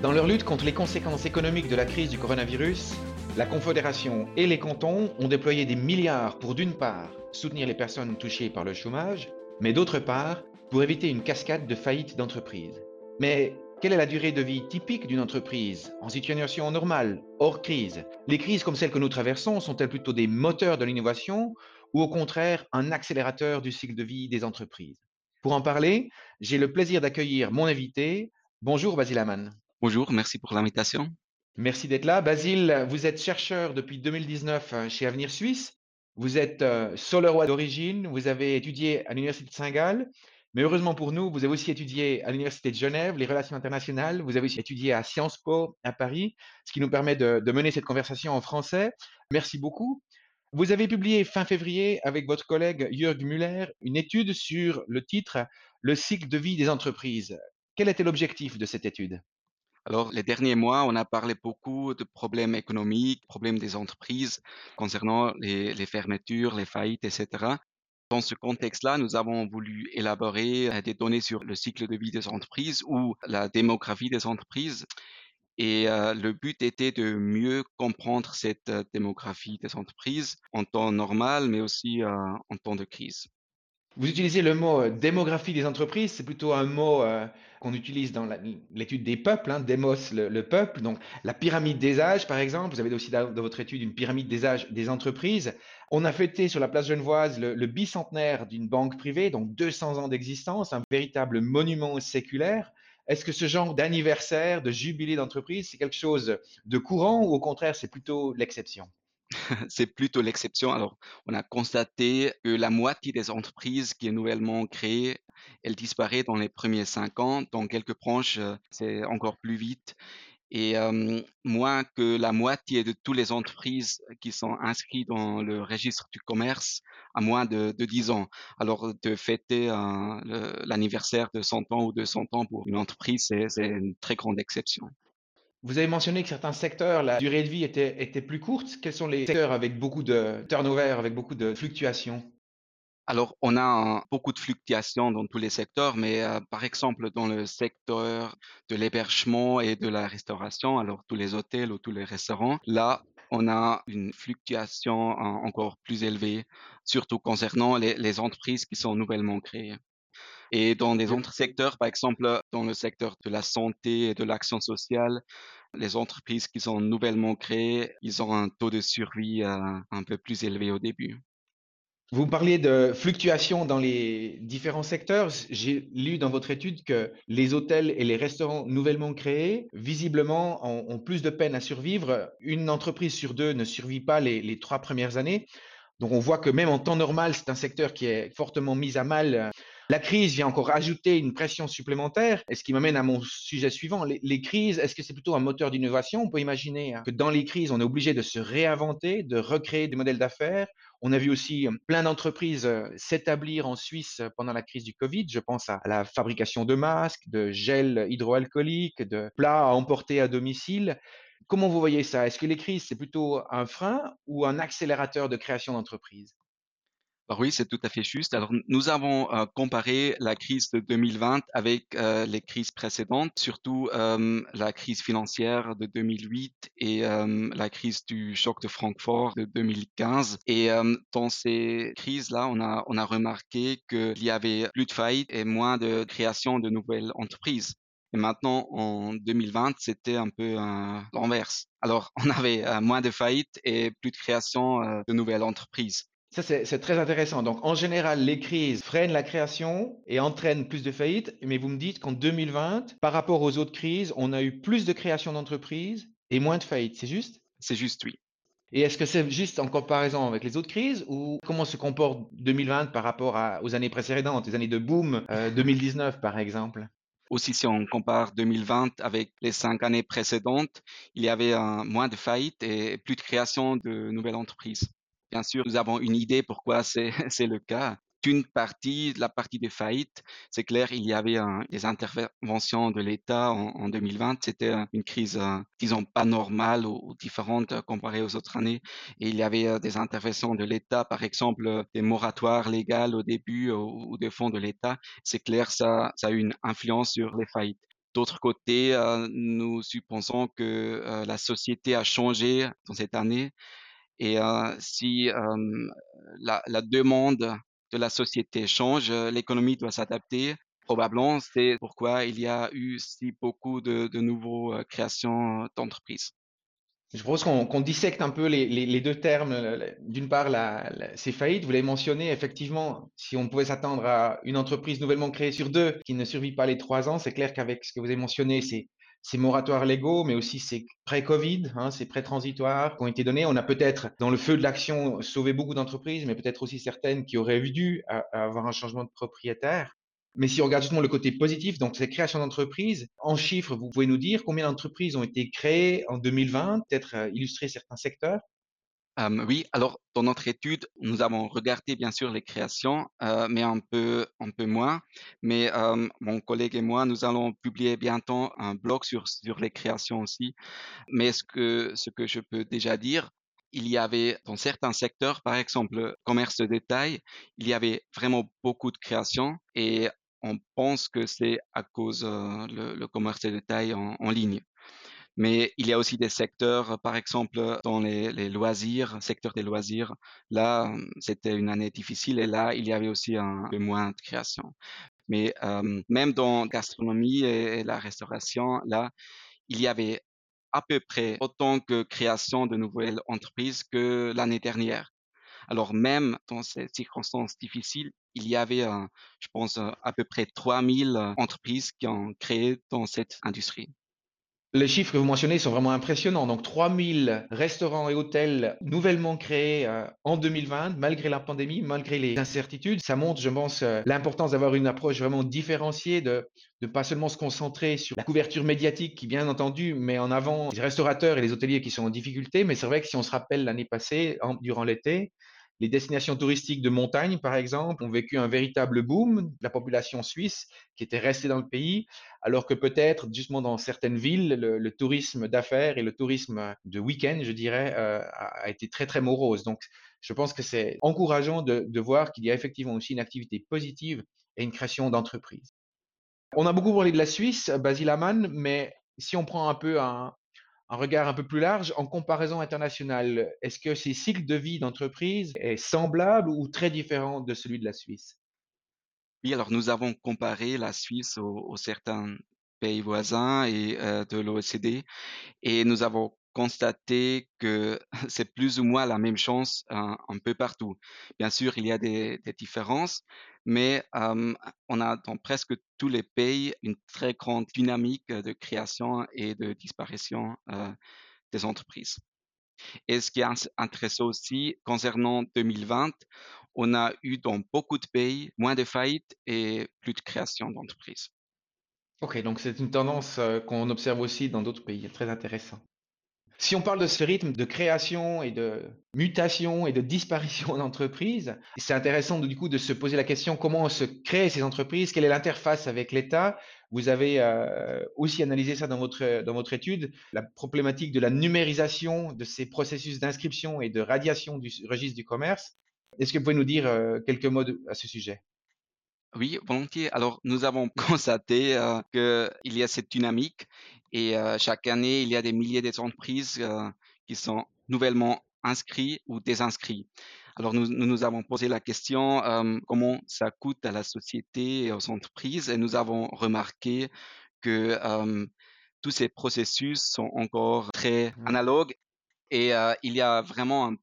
Dans leur lutte contre les conséquences économiques de la crise du coronavirus, la Confédération et les cantons ont déployé des milliards pour d'une part soutenir les personnes touchées par le chômage, mais d'autre part pour éviter une cascade de faillites d'entreprises. Mais quelle est la durée de vie typique d'une entreprise en situation normale, hors crise? Les crises comme celles que nous traversons sont-elles plutôt des moteurs de l'innovation ou au contraire un accélérateur du cycle de vie des entreprises? Pour en parler, j'ai le plaisir d'accueillir mon invité. Bonjour Basile Aman. Bonjour, merci pour l'invitation. Merci d'être là. Basile, vous êtes chercheur depuis 2019 euh, chez Avenir Suisse. Vous êtes euh, solois d'origine, vous avez étudié à l'Université de Saint-Gall, mais heureusement pour nous, vous avez aussi étudié à l'Université de Genève les relations internationales, vous avez aussi étudié à Sciences Po à Paris, ce qui nous permet de, mener cette conversation en français. Merci beaucoup. Vous avez publié fin février avec votre collègue Jörg Müller une étude sur le titre Le cycle de vie des entreprises. Quel était l'objectif de cette étude? Alors, les derniers mois, on a parlé beaucoup de problèmes économiques, problèmes des entreprises concernant les, fermetures, les faillites, etc. Dans ce contexte-là, nous avons voulu élaborer euh, des données sur le cycle de vie des entreprises ou la démographie des entreprises. Et euh, le but était de mieux comprendre cette euh, démographie des entreprises en temps normal, mais aussi en temps de crise. Vous utilisez le mot euh, démographie des entreprises, c'est plutôt un mot euh, qu'on utilise dans l'étude des peuples, hein, démos, le, peuple. Donc la pyramide des âges, par exemple, vous avez aussi dans, votre étude une pyramide des âges des entreprises. On a fêté sur la place genevoise le, le bicentenaire d'une banque privée, donc 200 ans d'existence, un véritable monument séculaire. Est-ce que ce genre d'anniversaire, de jubilé d'entreprise, c'est quelque chose de courant ou au contraire c'est plutôt l'exception? c'est plutôt l'exception. Alors, on a constaté que la moitié des entreprises qui est nouvellement créée, elle disparaît dans les premiers cinq ans. Dans quelques branches, euh, c'est encore plus vite. Et moins que la moitié de toutes les entreprises qui sont inscrites dans le registre du commerce à moins de, de 10 ans. Alors, de fêter l'anniversaire de 100 ans ou de 100 ans pour une entreprise, c'est une très grande exception. Vous avez mentionné que certains secteurs, la durée de vie était, était plus courte. Quels sont les secteurs avec beaucoup de turnover, avec beaucoup de fluctuations? Alors, on a beaucoup de fluctuations dans tous les secteurs, mais euh, par exemple, dans le secteur de l'hébergement et de la restauration, alors tous les hôtels ou tous les restaurants, là, on a une fluctuation encore plus élevée, surtout concernant les, les entreprises qui sont nouvellement créées. Et dans des autres secteurs, par exemple, dans le secteur de la santé et de l'action sociale, les entreprises qui sont nouvellement créées, ils ont un taux de survie euh, un peu plus élevé au début. Vous parliez de fluctuations dans les différents secteurs. J'ai lu dans votre étude que les hôtels et les restaurants nouvellement créés, visiblement, ont, plus de peine à survivre. Une entreprise sur deux ne survit pas les, les trois premières années. Donc on voit que même en temps normal, c'est un secteur qui est fortement mis à mal la crise vient encore ajouter une pression supplémentaire, et ce qui m'amène à mon sujet suivant. Les, crises, est-ce que c'est plutôt un moteur d'innovation? On peut imaginer hein, que dans les crises, on est obligé de se réinventer, de recréer des modèles d'affaires. On a vu aussi euh, plein d'entreprises euh, s'établir en Suisse pendant la crise du Covid. Je pense à la fabrication de masques, de gel hydroalcoolique, de plats à emporter à domicile. Comment vous voyez ça? Est-ce que les crises, c'est plutôt un frein ou un accélérateur de création d'entreprises? Oui, c'est tout à fait juste. Alors, nous avons euh, comparé la crise de 2020 avec euh, les crises précédentes, surtout euh, la crise financière de 2008 et la crise du choc de Francfort de 2015. Et dans ces crises-là, on a, on a remarqué qu'il y avait plus de faillites et moins de création de nouvelles entreprises. Et maintenant, en 2020, c'était un peu l'inverse. Alors, on avait moins de faillites et plus de création de nouvelles entreprises. Ça, c'est très intéressant. Donc, en général, les crises freinent la création et entraînent plus de faillites. Mais vous me dites qu'en 2020, par rapport aux autres crises, on a eu plus de création d'entreprises et moins de faillites. C'est juste? C'est juste, oui. Et est-ce que c'est juste en comparaison avec les autres crises ou comment se comporte 2020 par rapport aux années précédentes, les années de boom, 2019 euh, par exemple? Aussi, si on compare 2020 avec les cinq années précédentes, il y avait moins de faillites et plus de création de nouvelles entreprises. Bien sûr, nous avons une idée pourquoi c'est le cas. D'une partie, la partie des faillites, c'est clair, il y avait des interventions de l'État en, 2020. C'était une crise, euh, disons, pas normale ou, différente euh, comparée aux autres années. Et il y avait euh, des interventions de l'État, par exemple, des moratoires légaux au début ou, des fonds de l'État. C'est clair, ça, ça a eu une influence sur les faillites. D'autre côté, nous suppensons que la société a changé dans cette année et si la, la, demande de la société change, l'économie doit s'adapter. Probablement, c'est pourquoi il y a eu si beaucoup de, de nouvelles créations d'entreprises. Je propose qu'on dissecte un peu les, deux termes. D'une part, ces faillites, vous l'avez mentionné, effectivement, si on pouvait s'attendre à une entreprise nouvellement créée sur deux qui ne survit pas les trois ans, c'est clair qu'avec ce que vous avez mentionné, c'est ces moratoires légaux, mais aussi ces pré-Covid, hein, ces prêts transitoires qui ont été donnés. On a peut-être, dans le feu de l'action, sauvé beaucoup d'entreprises, mais peut-être aussi certaines qui auraient dû avoir un changement de propriétaire. Mais si on regarde justement le côté positif, donc ces créations d'entreprises, en chiffres, vous pouvez nous dire combien d'entreprises ont été créées en 2020, peut-être euh, illustrer certains secteurs? Oui, alors dans notre étude, nous avons regardé bien sûr les créations, euh, mais un peu, un peu moins. Mais mon collègue et moi, nous allons publier bientôt un blog sur, sur les créations aussi. Mais ce que, ce que je peux déjà dire, il y avait dans certains secteurs, par exemple commerce de détail, il y avait vraiment beaucoup de créations et on pense que c'est à cause euh, le, commerce de détail en, ligne. Mais il y a aussi des secteurs, par exemple dans les, loisirs, secteur des loisirs. Là, c'était une année difficile et là, il y avait aussi un peu moins de création. Mais même dans gastronomie et, la restauration, là, il y avait à peu près autant de création de nouvelles entreprises que l'année dernière. Alors même dans ces circonstances difficiles, il y avait, je pense, à peu près 3000 entreprises qui ont créé dans cette industrie. Les chiffres que vous mentionnez sont vraiment impressionnants. Donc 3000 restaurants et hôtels nouvellement créés euh, en 2020, malgré la pandémie, malgré les incertitudes. Ça montre, je pense, euh, l'importance d'avoir une approche vraiment différenciée, de ne pas seulement se concentrer sur la couverture médiatique qui, bien entendu, met en avant les restaurateurs et les hôteliers qui sont en difficulté. Mais c'est vrai que si on se rappelle l'année passée, durant l'été, les destinations touristiques de montagne, par exemple, ont vécu un véritable boom la population suisse qui était restée dans le pays, alors que peut-être, justement, dans certaines villes, le, tourisme d'affaires et le tourisme de week-end, je dirais, euh, a, été très, très morose. Donc, je pense que c'est encourageant de, de voir qu'il y a effectivement aussi une activité positive et une création d'entreprises. On a beaucoup parlé de la Suisse, Basile Amann, mais si on prend un peu un, un regard un peu plus large, en comparaison internationale, est-ce que ces cycles de vie d'entreprise est semblable ou très différent de celui de la Suisse? Oui, alors nous avons comparé la Suisse aux, certains pays voisins et euh, de l'OECD et nous avons constaté que c'est plus ou moins la même chose un, peu partout. Bien sûr, il y a des, des différences, mais on a dans presque tous les pays une très grande dynamique de création et de disparition des entreprises. Et ce qui est intéressant aussi, concernant 2020, on a eu dans beaucoup de pays moins de faillites et plus de création d'entreprises. Ok, donc c'est une tendance qu'on observe aussi dans d'autres pays, très intéressant. Si on parle de ce rythme de création et de mutation et de disparition d'entreprises, c'est intéressant du coup de se poser la question comment se créent ces entreprises, quelle est l'interface avec l'État? Vous avez euh, aussi analysé ça dans votre, dans votre étude, la problématique de la numérisation de ces processus d'inscription et de radiation du registre du commerce. Est-ce que vous pouvez nous dire euh, quelques mots à ce sujet? Oui, volontiers. Alors, nous avons constaté euh, qu'il y a cette dynamique et euh, chaque année, il y a des milliers d'entreprises euh, qui sont nouvellement inscrits ou désinscrits. Alors, nous, nous avons posé la question comment ça coûte à la société et aux entreprises et nous avons remarqué que tous ces processus sont encore très mmh. analogues et euh, il y a vraiment un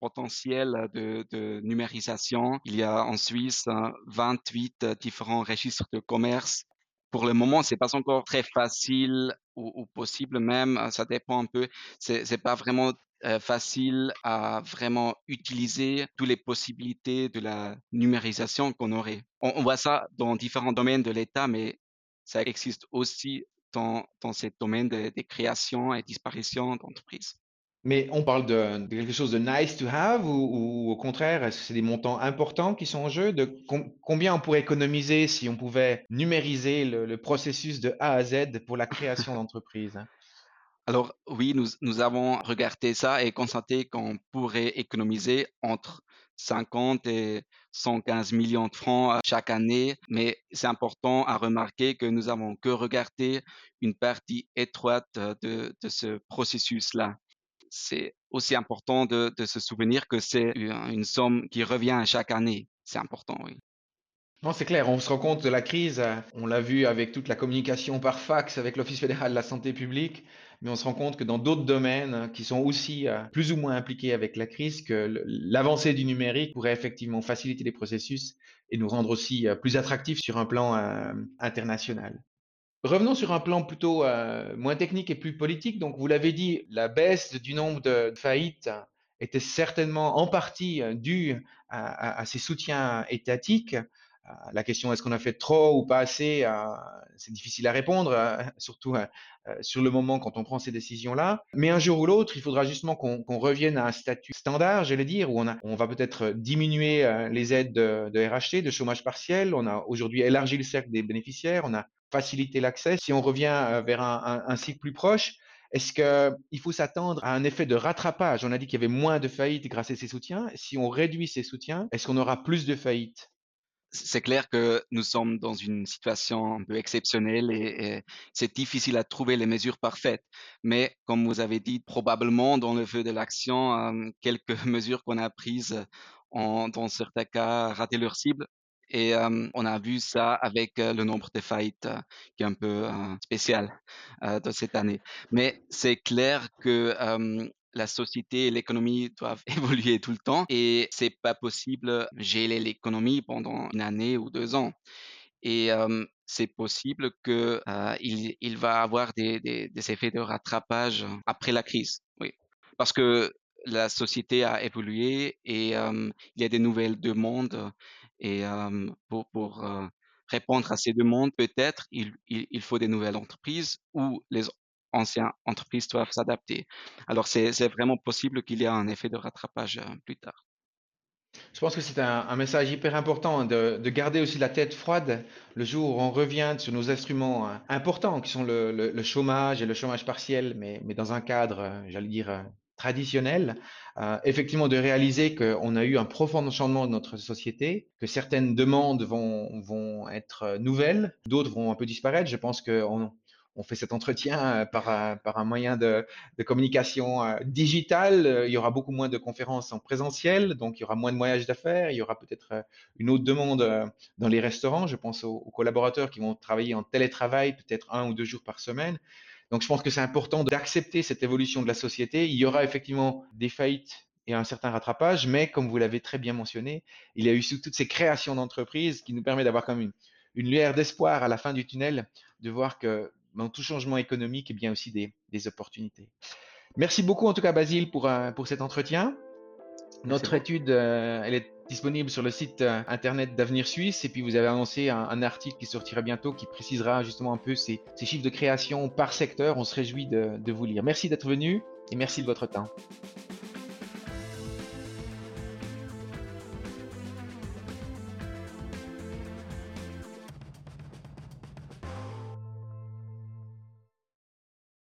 potentiel de, de, numérisation. Il y a en Suisse 28 euh, différents registres de commerce. Pour le moment, c'est pas encore très facile ou, possible même. Euh, ça dépend un peu. C'est, pas vraiment facile à vraiment utiliser toutes les possibilités de la numérisation qu'on aurait. On, voit ça dans différents domaines de l'État, mais ça existe aussi dans, dans ces domaines de, de création et disparition d'entreprises. Mais on parle de, quelque chose de nice to have ou, au contraire, est-ce que c'est des montants importants qui sont en jeu? De combien on pourrait économiser si on pouvait numériser le, processus de A à Z pour la création d'entreprise? Alors oui, nous, avons regardé ça et constaté qu'on pourrait économiser entre 50 et 115 millions de francs euh, chaque année, mais c'est important à remarquer que nous avons que regardé une partie étroite euh, de ce processus-là. C'est aussi important de, se souvenir que c'est une somme qui revient chaque année. C'est important, oui. Non, c'est clair, on se rend compte de la crise, on l'a vu avec toute la communication par fax avec l'Office fédéral de la santé publique, mais on se rend compte que dans d'autres domaines qui sont aussi euh, plus ou moins impliqués avec la crise, que l'avancée du numérique pourrait effectivement faciliter les processus et nous rendre aussi euh, plus attractifs sur un plan euh, international. Revenons sur un plan plutôt moins technique et plus politique. Donc, vous l'avez dit, la baisse du nombre de faillites était certainement en partie due à ces soutiens étatiques. Euh, la question est-ce qu'on a fait trop ou pas assez, euh, c'est difficile à répondre, euh, surtout sur le moment quand on prend ces décisions-là. Mais un jour ou l'autre, il faudra justement qu'on revienne à un statut standard, j'allais dire, où on, on va peut-être diminuer les aides de, RHT, de chômage partiel. On a aujourd'hui élargi le cercle des bénéficiaires, on a facilité l'accès. Si on revient vers un, un cycle plus proche, est-ce qu'il faut s'attendre à un effet de rattrapage? On a dit qu'il y avait moins de faillites grâce à ces soutiens. Si on réduit ces soutiens, est-ce qu'on aura plus de faillites? C'est clair que nous sommes dans une situation un peu exceptionnelle et, c'est difficile à trouver les mesures parfaites. Mais comme vous avez dit, probablement dans le feu de l'action, euh, quelques mesures qu'on a prises ont, dans certains cas, raté leur cible. Et euh, on a vu ça avec euh, le nombre de faillites qui est un peu spécial de cette année. Mais c'est clair que la société et l'économie doivent évoluer tout le temps et c'est pas possible gérer l'économie pendant une année ou deux ans. Et c'est possible que il, va avoir des, effets de rattrapage après la crise. Oui, parce que la société a évolué et il y a des nouvelles demandes et pour, répondre à ces demandes, peut-être il, il, il, faut des nouvelles entreprises ou les anciennes entreprises doivent s'adapter. Alors, c'est vraiment possible qu'il y ait un effet de rattrapage euh, plus tard. Je pense que c'est un, message hyper important de, garder aussi la tête froide le jour où on revient sur nos instruments euh, importants qui sont le, chômage et le chômage partiel, mais, dans un cadre, euh, j'allais dire, traditionnel. effectivement, de réaliser qu'on a eu un profond changement de notre société, que certaines demandes vont, vont être nouvelles, d'autres vont un peu disparaître. Je pense qu'on on fait cet entretien euh, par, un moyen de, communication euh, digital. Il y aura beaucoup moins de conférences en présentiel, donc il y aura moins de voyages d'affaires. Il y aura peut-être euh, une autre demande dans les restaurants. Je pense aux, collaborateurs qui vont travailler en télétravail, peut-être un ou deux jours par semaine. Donc je pense que c'est important d'accepter cette évolution de la société. Il y aura effectivement des faillites et un certain rattrapage, mais comme vous l'avez très bien mentionné, il y a eu toutes ces créations d'entreprises qui nous permettent d'avoir comme une, une lueur d'espoir à la fin du tunnel, de voir que dans tout changement économique, et bien aussi des, opportunités. Merci beaucoup en tout cas Basile pour, euh, pour cet entretien. Notre étude, euh, elle est disponible sur le site euh, internet d'Avenir Suisse et puis vous avez annoncé un, article qui sortira bientôt qui précisera justement un peu ces, chiffres de création par secteur. On se réjouit de vous lire. Merci d'être venu et merci de votre temps.